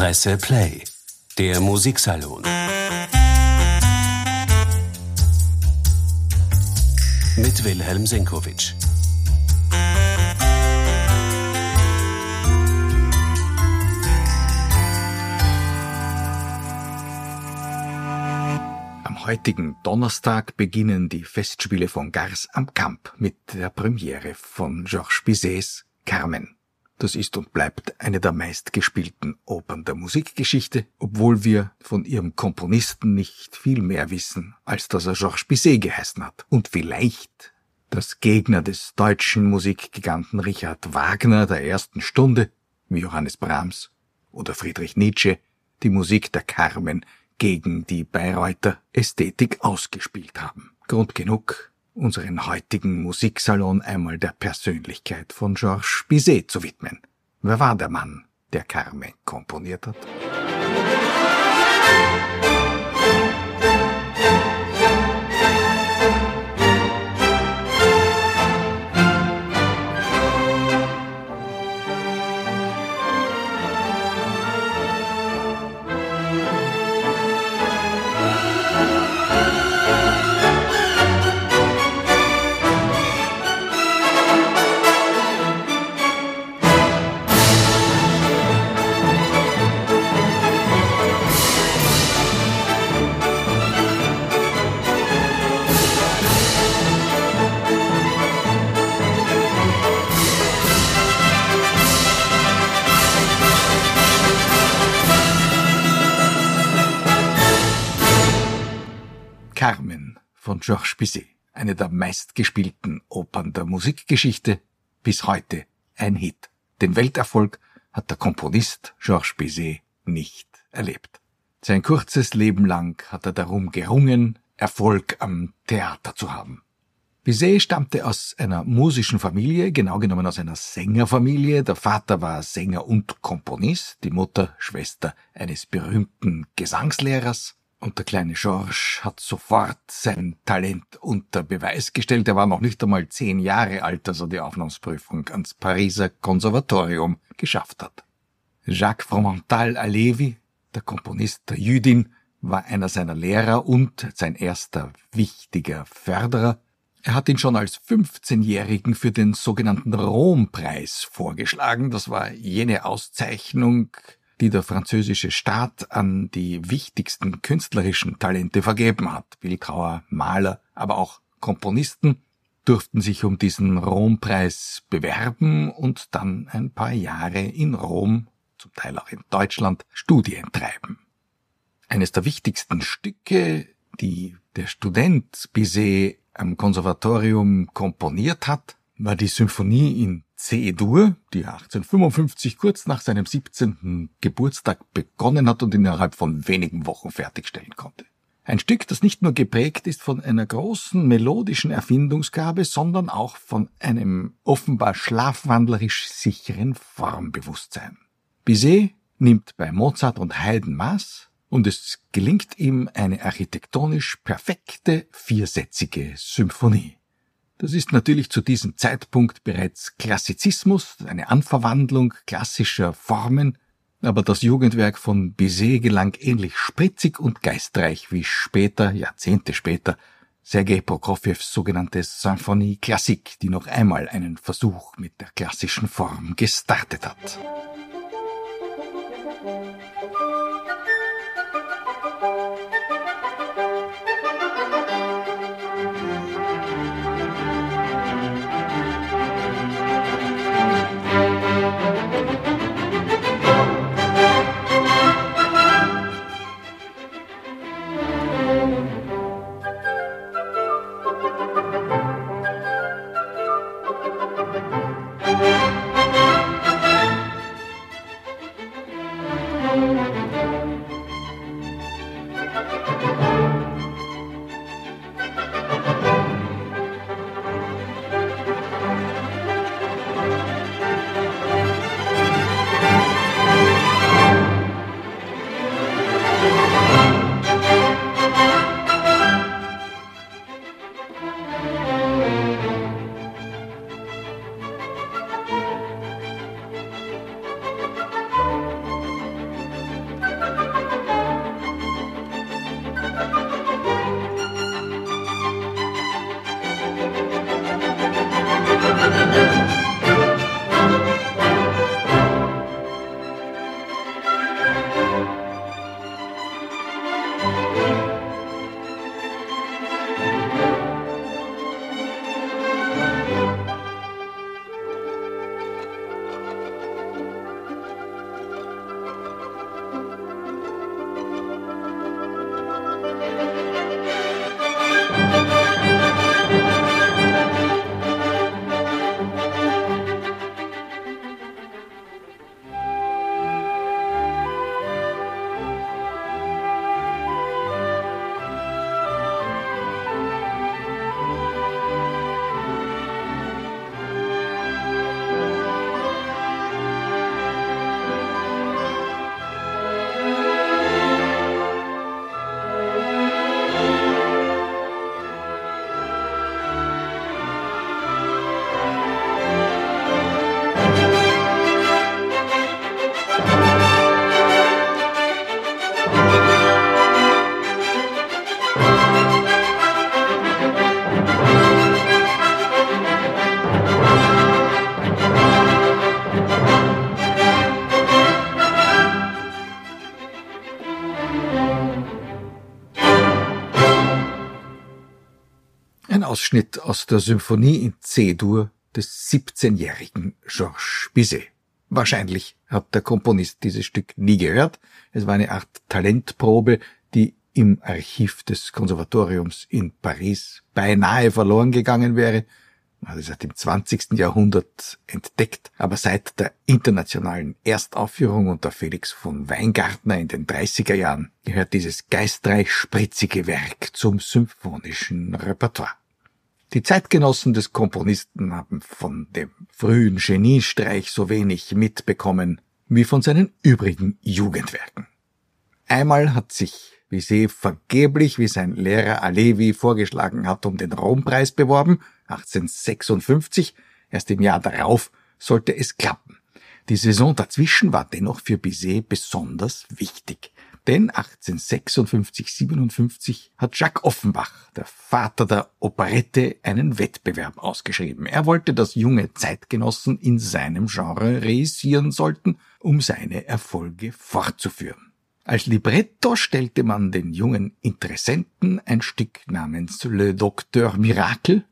Presse Play, der Musiksalon. Mit Wilhelm Senkowitsch. Am heutigen Donnerstag beginnen die Festspiele von Gars am Kamp mit der Premiere von Georges Bizets Carmen. Das ist und bleibt eine der meistgespielten Opern der Musikgeschichte, obwohl wir von ihrem Komponisten nicht viel mehr wissen, als dass er Georges Bizet geheißen hat. Und vielleicht das Gegner des deutschen Musikgiganten Richard Wagner der ersten Stunde, wie Johannes Brahms oder Friedrich Nietzsche, die Musik der Carmen gegen die Bayreuther Ästhetik ausgespielt haben. Grund genug, unseren heutigen Musiksalon einmal der Persönlichkeit von Georges Bizet zu widmen. Wer war der Mann, der Carmen komponiert hat? Carmen Bizet, eine der meistgespielten Opern der Musikgeschichte, bis heute ein Hit. Den Welterfolg hat der Komponist Georges Bizet nicht erlebt. Sein kurzes Leben lang hat er darum gerungen, Erfolg am Theater zu haben. Bizet stammte aus einer musischen Familie, genau genommen aus einer Sängerfamilie. Der Vater war Sänger und Komponist, die Mutter Schwester eines berühmten Gesangslehrers. Und der kleine Georges hat sofort sein Talent unter Beweis gestellt. Er war noch nicht einmal zehn Jahre alt, als er die Aufnahmsprüfung ans Pariser Konservatorium geschafft hat. Jacques Fromental Alevi, der Komponist der Jüdin, war einer seiner Lehrer und sein erster wichtiger Förderer. Er hat ihn schon als 15-Jährigen für den sogenannten Rompreis vorgeschlagen. Das war jene Auszeichnung, die der französische Staat an die wichtigsten künstlerischen Talente vergeben hat. Bildhauer, Maler, aber auch Komponisten durften sich um diesen Rompreis bewerben und dann ein paar Jahre in Rom, zum Teil auch in Deutschland, Studien treiben. Eines der wichtigsten Stücke, die der Student Bizet am Konservatorium komponiert hat, war die Symphonie in C-Dur, die 1855 kurz nach seinem 17. Geburtstag begonnen hat und innerhalb von wenigen Wochen fertigstellen konnte. Ein Stück, das nicht nur geprägt ist von einer großen melodischen Erfindungsgabe, sondern auch von einem offenbar schlafwandlerisch sicheren Formbewusstsein. Bizet nimmt bei Mozart und Haydn Maß und es gelingt ihm eine architektonisch perfekte viersätzige Symphonie. Das ist natürlich zu diesem Zeitpunkt bereits Klassizismus, eine Anverwandlung klassischer Formen, aber das Jugendwerk von Bizet gelang ähnlich spritzig und geistreich wie später, Jahrzehnte später, Sergei Prokofjews sogenannte Symphonie Klassik, die noch einmal einen Versuch mit der klassischen Form gestartet hat. Ausschnitt aus der Symphonie in C-Dur des 17-jährigen Georges Bizet. Wahrscheinlich hat der Komponist dieses Stück nie gehört. Es war eine Art Talentprobe, die im Archiv des Konservatoriums in Paris beinahe verloren gegangen wäre, also seit dem 20. Jahrhundert entdeckt, aber seit der internationalen Erstaufführung unter Felix von Weingartner in den 30er Jahren gehört dieses geistreich spritzige Werk zum symphonischen Repertoire. Die Zeitgenossen des Komponisten haben von dem frühen Geniestreich so wenig mitbekommen wie von seinen übrigen Jugendwerken. Einmal hat sich Bizet vergeblich, wie sein Lehrer Alevi vorgeschlagen hat, um den Rompreis beworben, 1856, erst im Jahr darauf sollte es klappen. Die Saison dazwischen war dennoch für Bizet besonders wichtig. Denn 1856-57 hat Jacques Offenbach, der Vater der Operette, einen Wettbewerb ausgeschrieben. Er wollte, dass junge Zeitgenossen in seinem Genre reüssieren sollten, um seine Erfolge fortzuführen. Als Libretto stellte man den jungen Interessenten ein Stück namens Le Docteur Miracle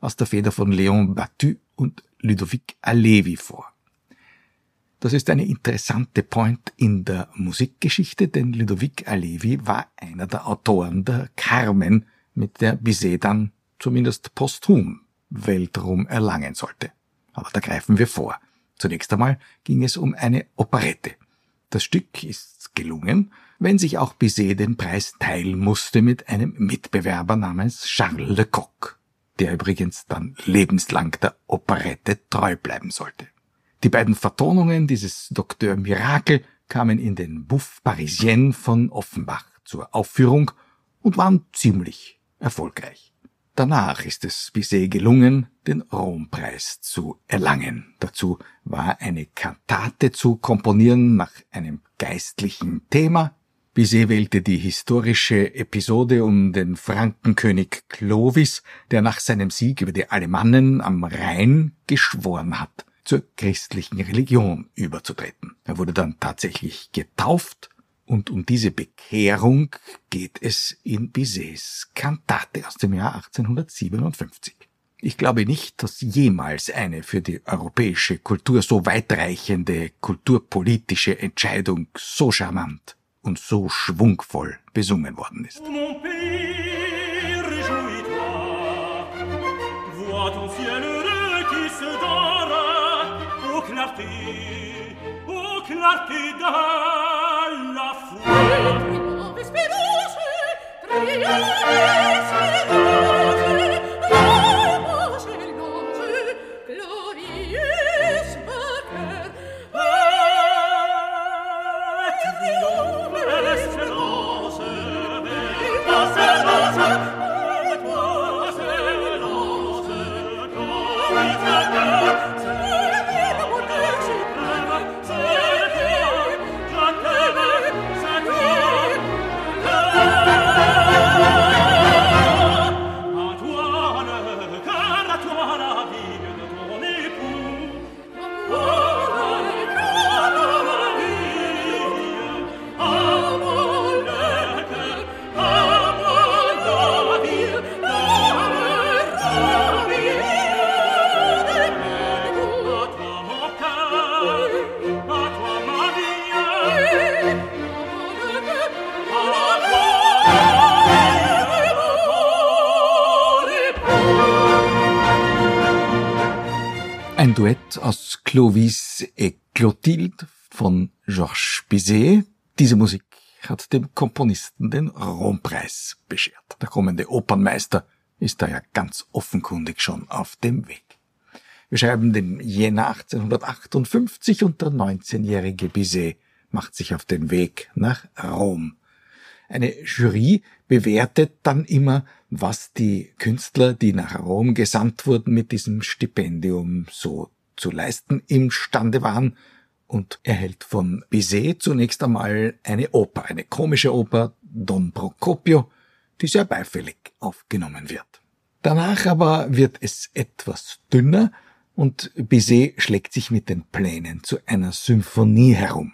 aus der Feder von Léon Battu und Ludovic Alevi vor. Das ist eine interessante Point in der Musikgeschichte, denn Ludovic Alevi war einer der Autoren der Carmen, mit der Bizet dann zumindest posthum Weltruhm erlangen sollte. Aber da greifen wir vor. Zunächst einmal ging es um eine Operette. Das Stück ist gelungen, wenn sich auch Bizet den Preis teilen musste mit einem Mitbewerber namens Charles Lecoq, der übrigens dann lebenslang der Operette treu bleiben sollte. Die beiden Vertonungen dieses Doktor Mirakel kamen in den Buff Parisien von Offenbach zur Aufführung und waren ziemlich erfolgreich. Danach ist es Bizet gelungen, den Rompreis zu erlangen. Dazu war eine Kantate zu komponieren nach einem geistlichen Thema. Bizet wählte die historische Episode um den Frankenkönig Clovis, der nach seinem Sieg über die Alemannen am Rhein geschworen hat, zur christlichen Religion überzutreten. Er wurde dann tatsächlich getauft und um diese Bekehrung geht es in Bizets Kantate aus dem Jahr 1857. Ich glaube nicht, dass jemals eine für die europäische Kultur so weitreichende kulturpolitische Entscheidung so charmant und so schwungvoll besungen worden ist. O oclarti dalla fuga. Vesperose, tra gli Clovis et Clotilde von Georges Bizet. Diese Musik hat dem Komponisten den Rompreis beschert. Der kommende Opernmeister ist da ja ganz offenkundig schon auf dem Weg. Wir schreiben den Jänner 1858 und der 19-jährige Bizet macht sich auf den Weg nach Rom. Eine Jury bewertet dann immer, was die Künstler, die nach Rom gesandt wurden, mit diesem Stipendium so zu leisten imstande waren und erhält von Bizet zunächst einmal eine Oper, eine komische Oper, Don Procopio, die sehr beifällig aufgenommen wird. Danach aber wird es etwas dünner und Bizet schlägt sich mit den Plänen zu einer Symphonie herum.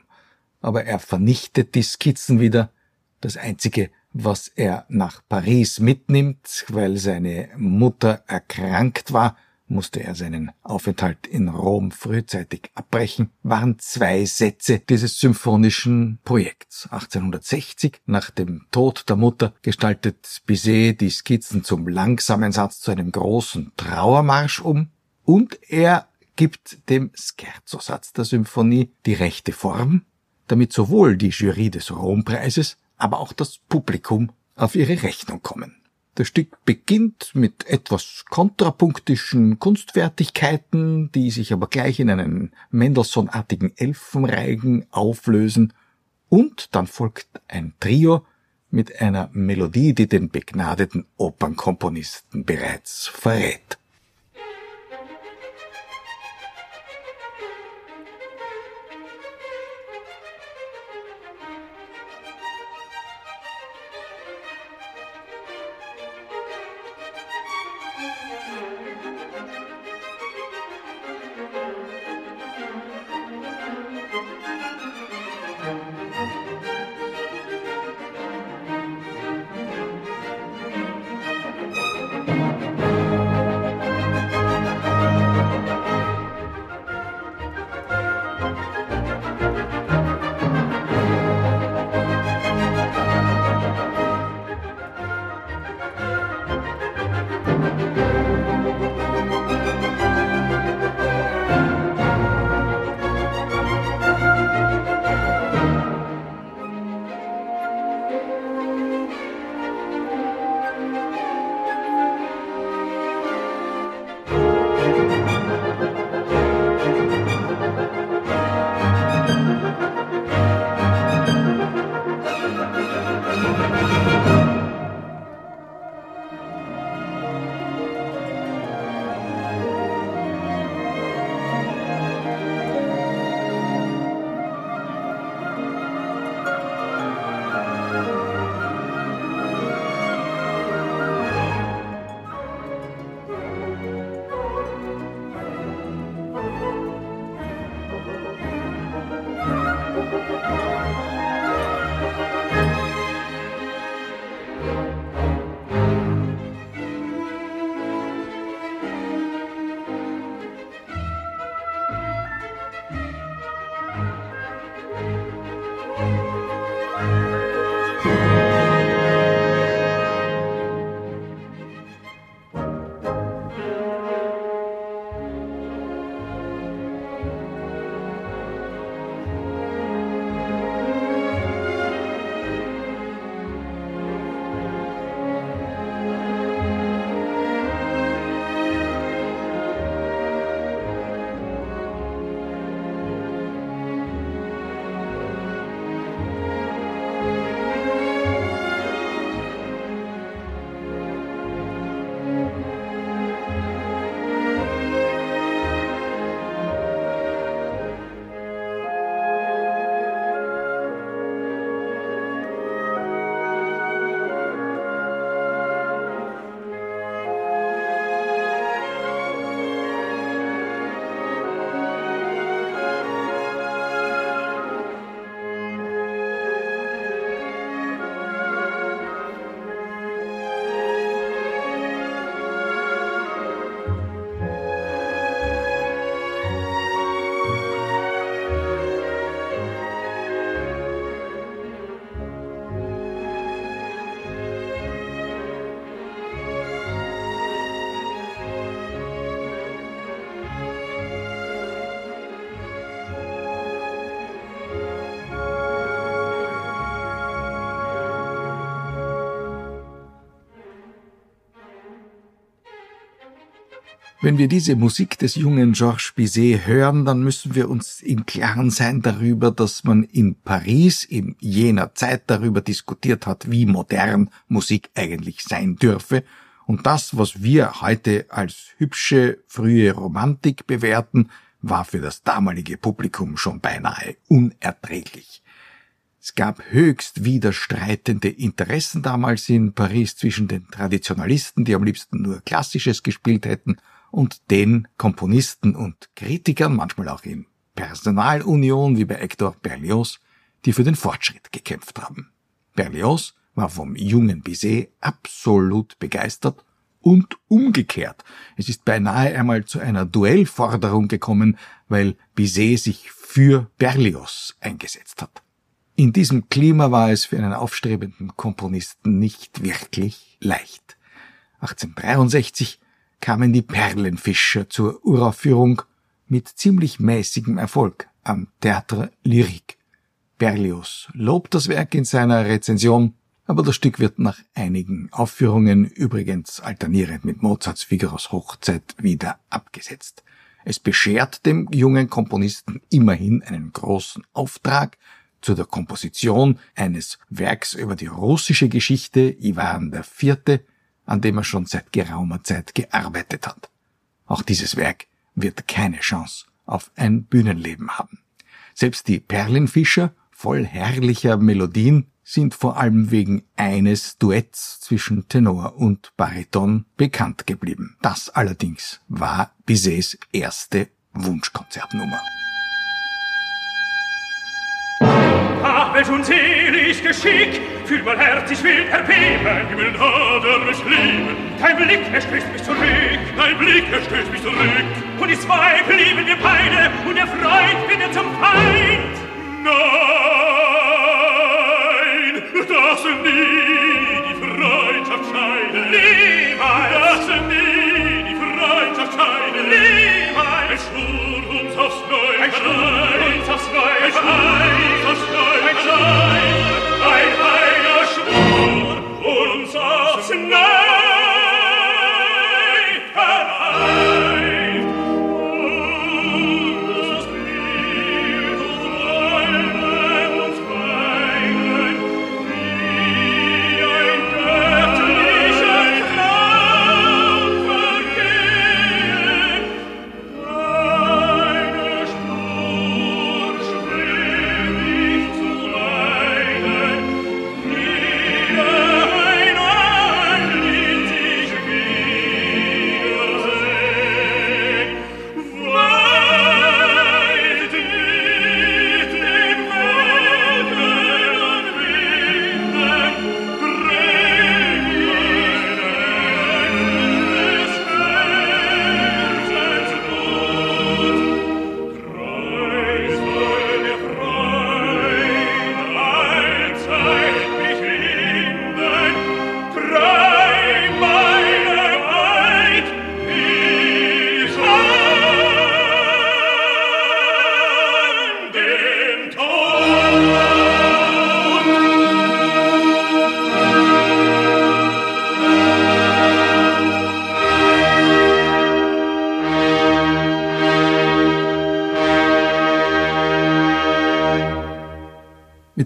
Aber er vernichtet die Skizzen wieder. Das einzige, was er nach Paris mitnimmt, weil seine Mutter erkrankt war, musste er seinen Aufenthalt in Rom frühzeitig abbrechen, waren zwei Sätze dieses symphonischen Projekts. 1860, nach dem Tod der Mutter, gestaltet Bizet die Skizzen zum langsamen Satz zu einem großen Trauermarsch um und er gibt dem Scherzosatz der Symphonie die rechte Form, damit sowohl die Jury des Rompreises, aber auch das Publikum auf ihre Rechnung kommen. Das Stück beginnt mit etwas kontrapunktischen Kunstfertigkeiten, die sich aber gleich in einen Mendelssohn-artigen Elfenreigen auflösen und dann folgt ein Trio mit einer Melodie, die den begnadeten Opernkomponisten bereits verrät. Wenn wir diese Musik des jungen Georges Bizet hören, dann müssen wir uns im Klaren sein darüber, dass man in Paris in jener Zeit darüber diskutiert hat, wie modern Musik eigentlich sein dürfe. Und das, was wir heute als hübsche frühe Romantik bewerten, war für das damalige Publikum schon beinahe unerträglich. Es gab höchst widerstreitende Interessen damals in Paris zwischen den Traditionalisten, die am liebsten nur Klassisches gespielt hätten, und den Komponisten und Kritikern, manchmal auch in Personalunion wie bei Hector Berlioz, die für den Fortschritt gekämpft haben. Berlioz war vom jungen Bizet absolut begeistert und umgekehrt. Es ist beinahe einmal zu einer Duellforderung gekommen, weil Bizet sich für Berlioz eingesetzt hat. In diesem Klima war es für einen aufstrebenden Komponisten nicht wirklich leicht. 1863 kamen die Perlenfischer zur Uraufführung mit ziemlich mäßigem Erfolg am Théâtre Lyrique. Berlioz lobt das Werk in seiner Rezension, aber das Stück wird nach einigen Aufführungen, übrigens alternierend mit Mozarts Figaros Hochzeit, wieder abgesetzt. Es beschert dem jungen Komponisten immerhin einen großen Auftrag zu der Komposition eines Werks über die russische Geschichte Ivan IV., an dem er schon seit geraumer Zeit gearbeitet hat. Auch dieses Werk wird keine Chance auf ein Bühnenleben haben. Selbst die Perlenfischer, voll herrlicher Melodien, sind vor allem wegen eines Duetts zwischen Tenor und Bariton bekannt geblieben. Das allerdings war Bizets erste Wunschkonzertnummer. Ach, welch unselig Geschick, fühl mal Herz, ich will erbeben, Himmel Ader mich lieben. Kein Blick, er stößt mich zurück, kein Blick, er stößt mich zurück. Und die zwei blieben wir beide, und der Freund wird zum Feind. Nein, das nie die Freundschaft scheiden. Niemals, das nie die Freundschaft scheiden. Niemals, ein Schwur uns aufs Neue, ein Schwur uns aufs Neue, ein Schwur Ein heiliger Schwur, uns aufs Nahe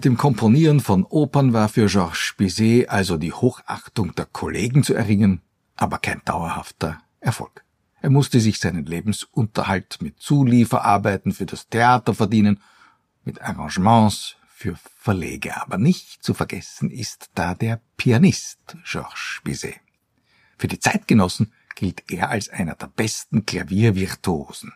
Mit dem Komponieren von Opern war für Georges Bizet also die Hochachtung der Kollegen zu erringen, aber kein dauerhafter Erfolg. Er musste sich seinen Lebensunterhalt mit Zulieferarbeiten für das Theater verdienen, mit Arrangements für Verleger. Aber nicht zu vergessen ist da der Pianist Georges Bizet. Für die Zeitgenossen gilt er als einer der besten Klaviervirtuosen.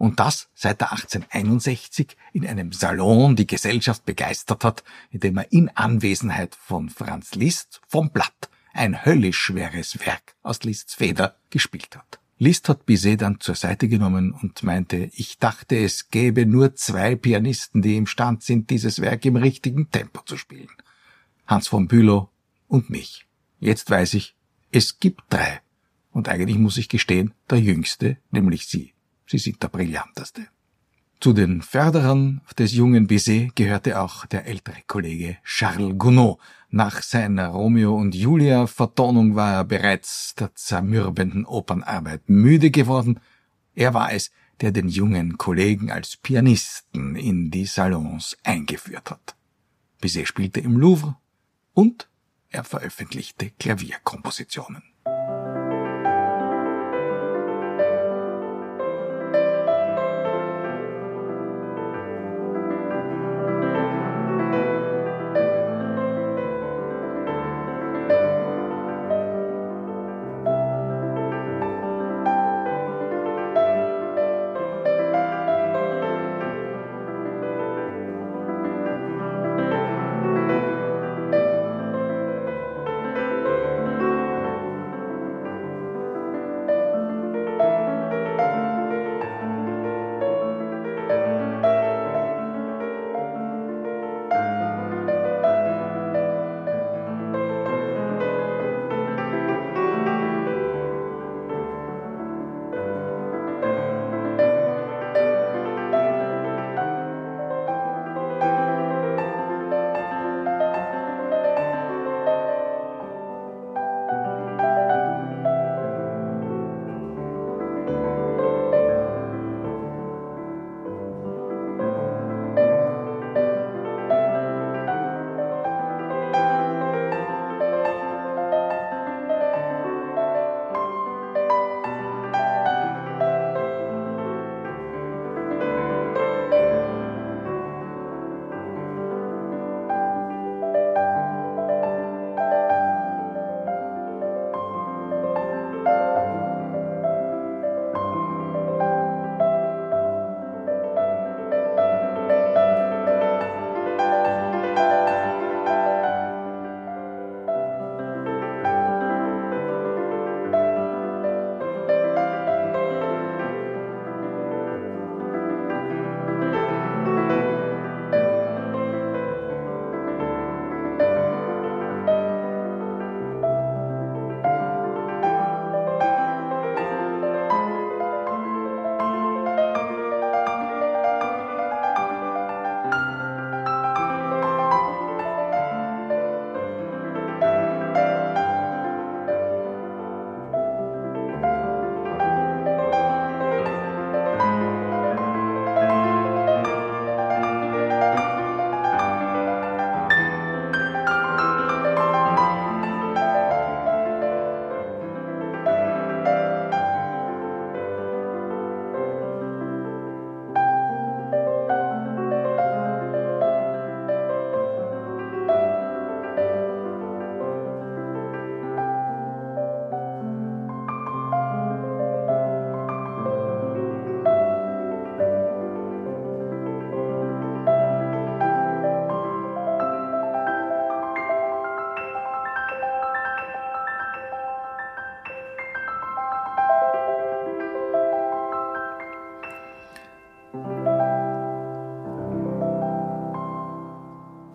Und das seit er 1861 in einem Salon die Gesellschaft begeistert hat, indem er in Anwesenheit von Franz Liszt vom Blatt ein höllisch schweres Werk aus Liszts Feder gespielt hat. Liszt hat Bizet dann zur Seite genommen und meinte, ich dachte, es gäbe nur zwei Pianisten, die imstand sind, dieses Werk im richtigen Tempo zu spielen. Hans von Bülow und mich. Jetzt weiß ich, es gibt drei. Und eigentlich muss ich gestehen, der jüngste, nämlich Sie. Sie sind der brillanteste. Zu den Förderern des jungen Bizet gehörte auch der ältere Kollege Charles Gounod. Nach seiner Romeo und Julia Vertonung war er bereits der zermürbenden Opernarbeit müde geworden. Er war es, der den jungen Kollegen als Pianisten in die Salons eingeführt hat. Bizet spielte im Louvre und er veröffentlichte Klavierkompositionen.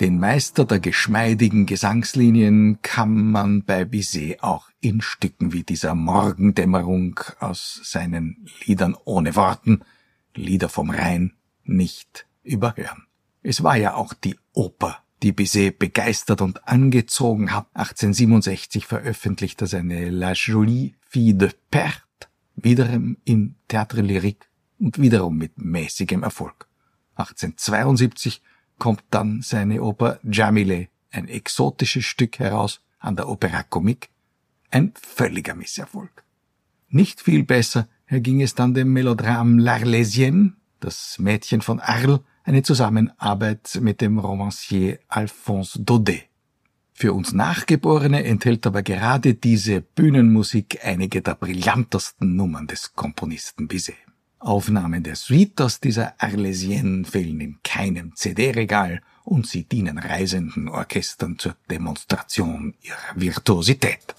Den Meister der geschmeidigen Gesangslinien kann man bei Bizet auch in Stücken wie dieser Morgendämmerung aus seinen Liedern ohne Worten, Lieder vom Rhein, nicht überhören. Es war ja auch die Oper, die Bizet begeistert und angezogen hat. 1867 veröffentlichte er seine La Jolie Fille de Perte, wiederum im Théâtre Lyrique und wiederum mit mäßigem Erfolg. 1872 kommt dann seine Oper Jamile, ein exotisches Stück heraus an der Opera Comique, ein völliger Misserfolg. Nicht viel besser erging es dann dem Melodram L'Arlésienne, das Mädchen von Arles, eine Zusammenarbeit mit dem Romancier Alphonse Daudet. Für uns Nachgeborene enthält aber gerade diese Bühnenmusik einige der brillantesten Nummern des Komponisten Bizet. Aufnahmen der Suite aus dieser Arlesienne fehlen in keinem CD-Regal und sie dienen reisenden Orchestern zur Demonstration ihrer Virtuosität.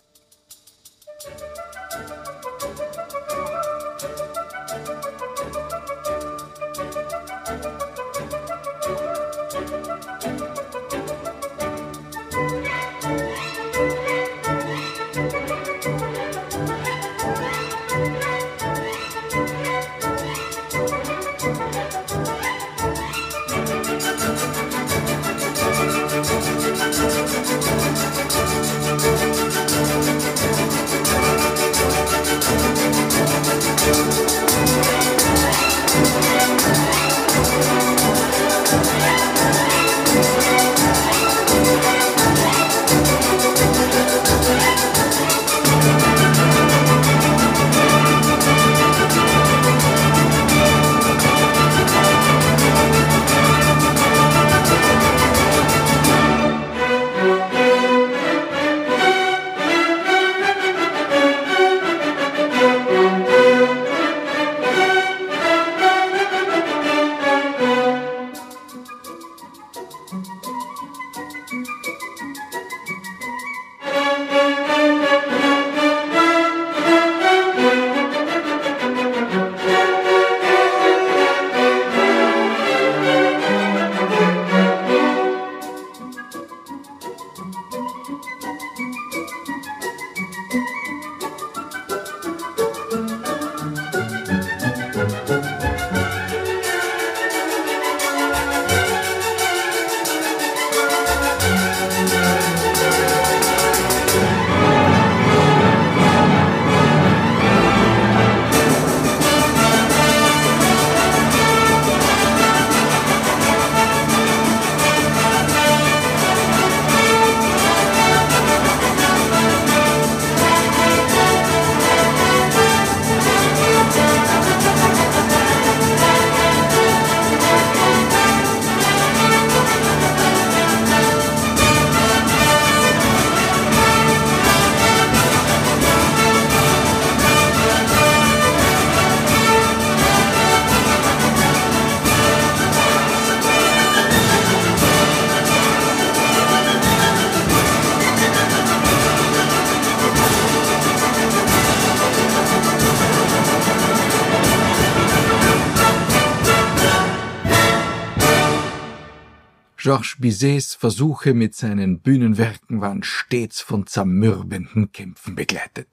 Georges Bizets Versuche mit seinen Bühnenwerken waren stets von zermürbenden Kämpfen begleitet.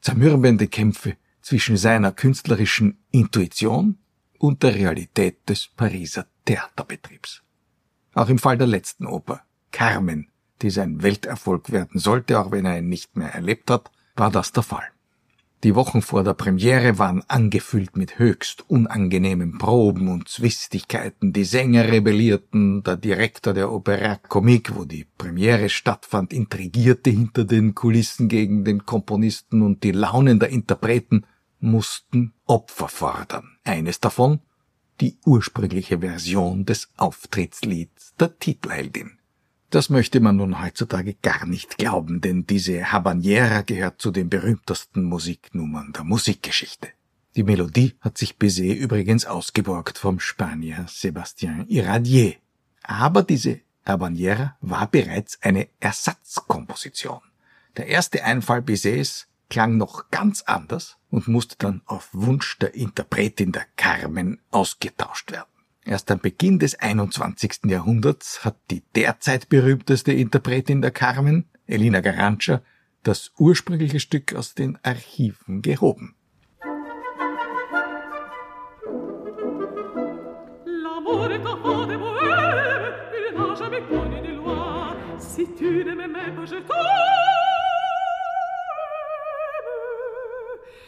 Zermürbende Kämpfe zwischen seiner künstlerischen Intuition und der Realität des Pariser Theaterbetriebs. Auch im Fall der letzten Oper, Carmen, die sein Welterfolg werden sollte, auch wenn er ihn nicht mehr erlebt hat, war das der Fall. Die Wochen vor der Premiere waren angefüllt mit höchst unangenehmen Proben und Zwistigkeiten. Die Sänger rebellierten, der Direktor der Opera Comique, wo die Premiere stattfand, intrigierte hinter den Kulissen gegen den Komponisten und die Launen der Interpreten mussten Opfer fordern. Eines davon die ursprüngliche Version des Auftrittslieds der Titelheldin. Das möchte man nun heutzutage gar nicht glauben, denn diese Habanera gehört zu den berühmtesten Musiknummern der Musikgeschichte. Die Melodie hat sich Bizet übrigens ausgeborgt vom Spanier Sébastien Iradier. Aber diese Habanera war bereits eine Ersatzkomposition. Der erste Einfall Bizets klang noch ganz anders und musste dann auf Wunsch der Interpretin der Carmen ausgetauscht werden. Erst am Beginn des 21. Jahrhunderts hat die derzeit berühmteste Interpretin der Carmen, Elina Garantscha, das ursprüngliche Stück aus den Archiven gehoben.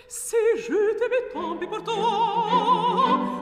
Si je t'aimais, tant pis pour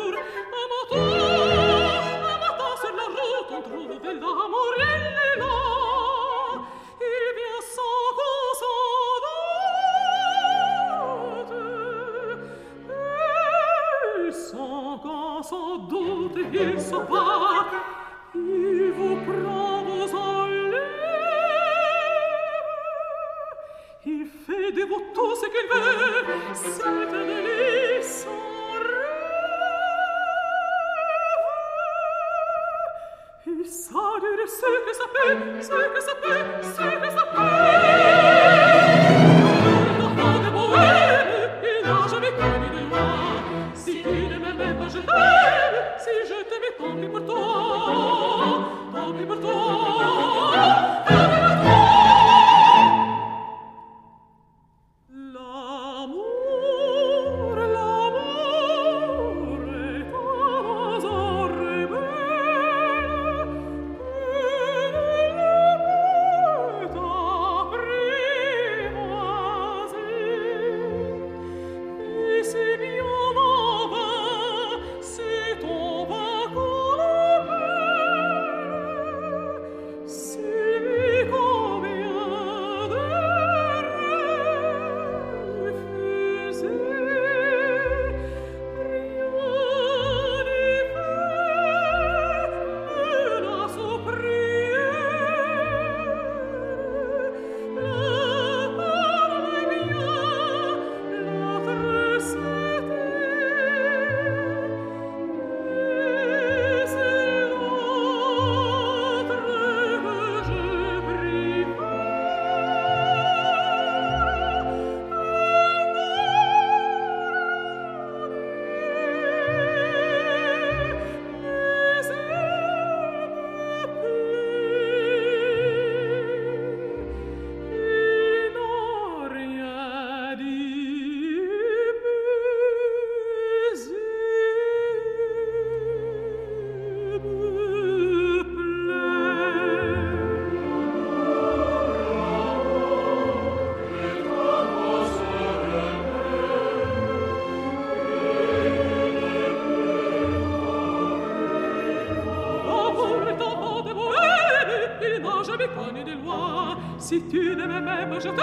Si tu ne m'aimais pas, je t'aime.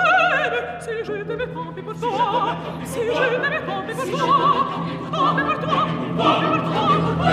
Si je t'aimais, tant pis pour toi. Si je t'aimais, tant pis pour toi. Tant pis pour toi, tant pour toi.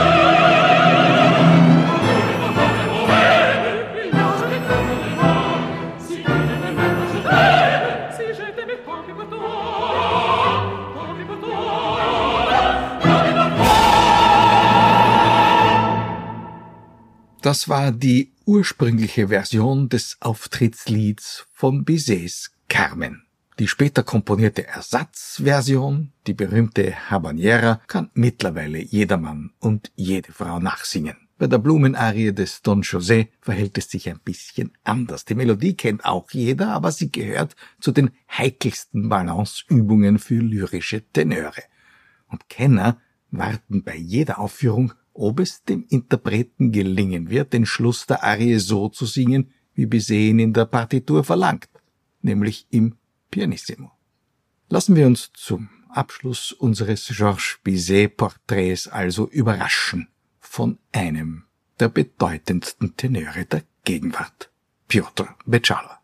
Das war die ursprüngliche Version des Auftrittslieds von Bizets Carmen. Die später komponierte Ersatzversion, die berühmte Habanera, kann mittlerweile jedermann und jede Frau nachsingen. Bei der Blumenarie des Don José verhält es sich ein bisschen anders. Die Melodie kennt auch jeder, aber sie gehört zu den heikelsten Balanceübungen für lyrische Tenöre. Und Kenner warten bei jeder Aufführung, ob es dem Interpreten gelingen wird, den Schluss der Arie so zu singen, wie Bizet ihn in der Partitur verlangt, nämlich im Pianissimo. Lassen wir uns zum Abschluss unseres Georges Bizet-Porträts also überraschen von einem der bedeutendsten Tenöre der Gegenwart, Piotr Beczala.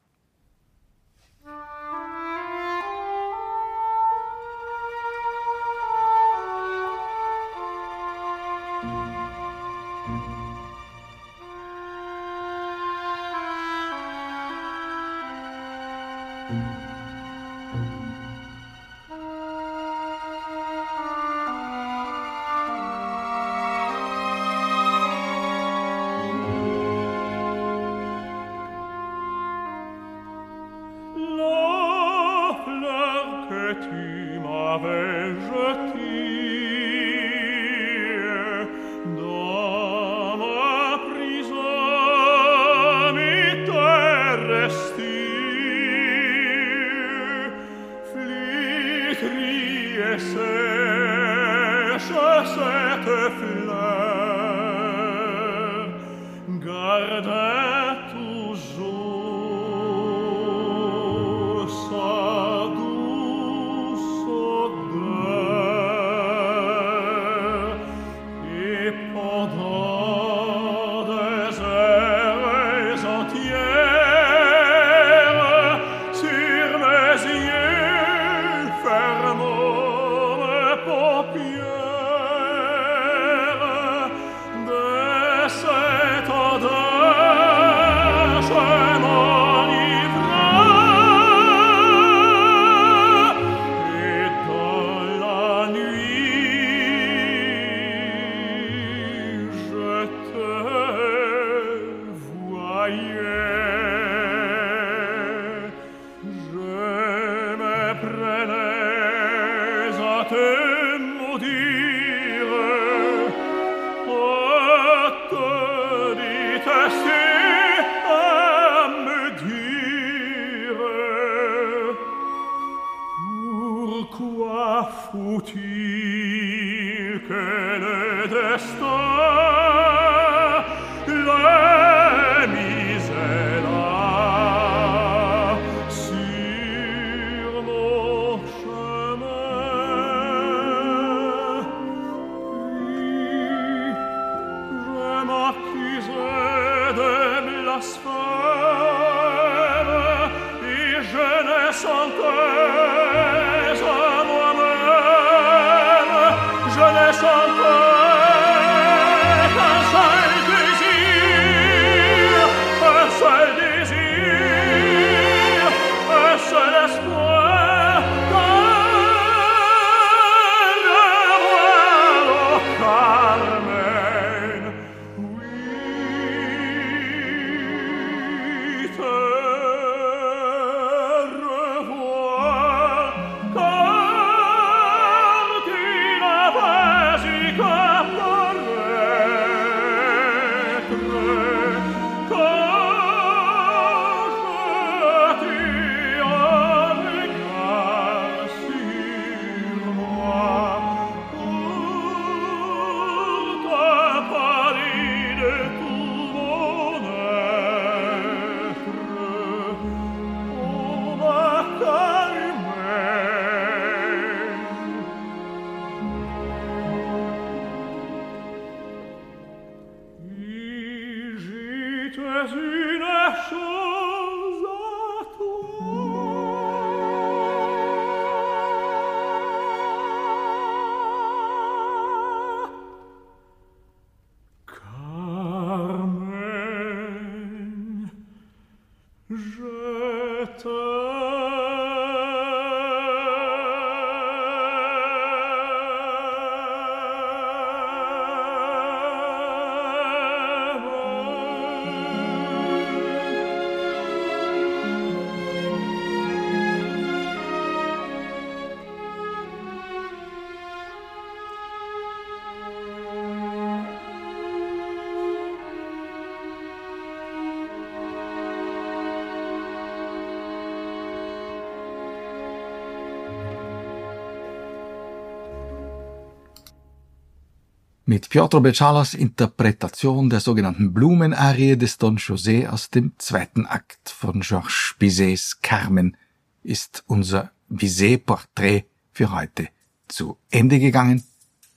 Mit Piotr Bechalas Interpretation der sogenannten Blumenarie des Don José aus dem zweiten Akt von Georges Bizets Carmen ist unser Bizet-Porträt für heute zu Ende gegangen.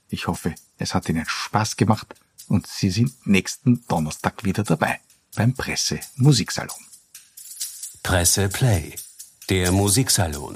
Ich hoffe, es hat Ihnen Spaß gemacht und Sie sind nächsten Donnerstag wieder dabei beim Presse Musiksalon. Presse Play, der Musiksalon.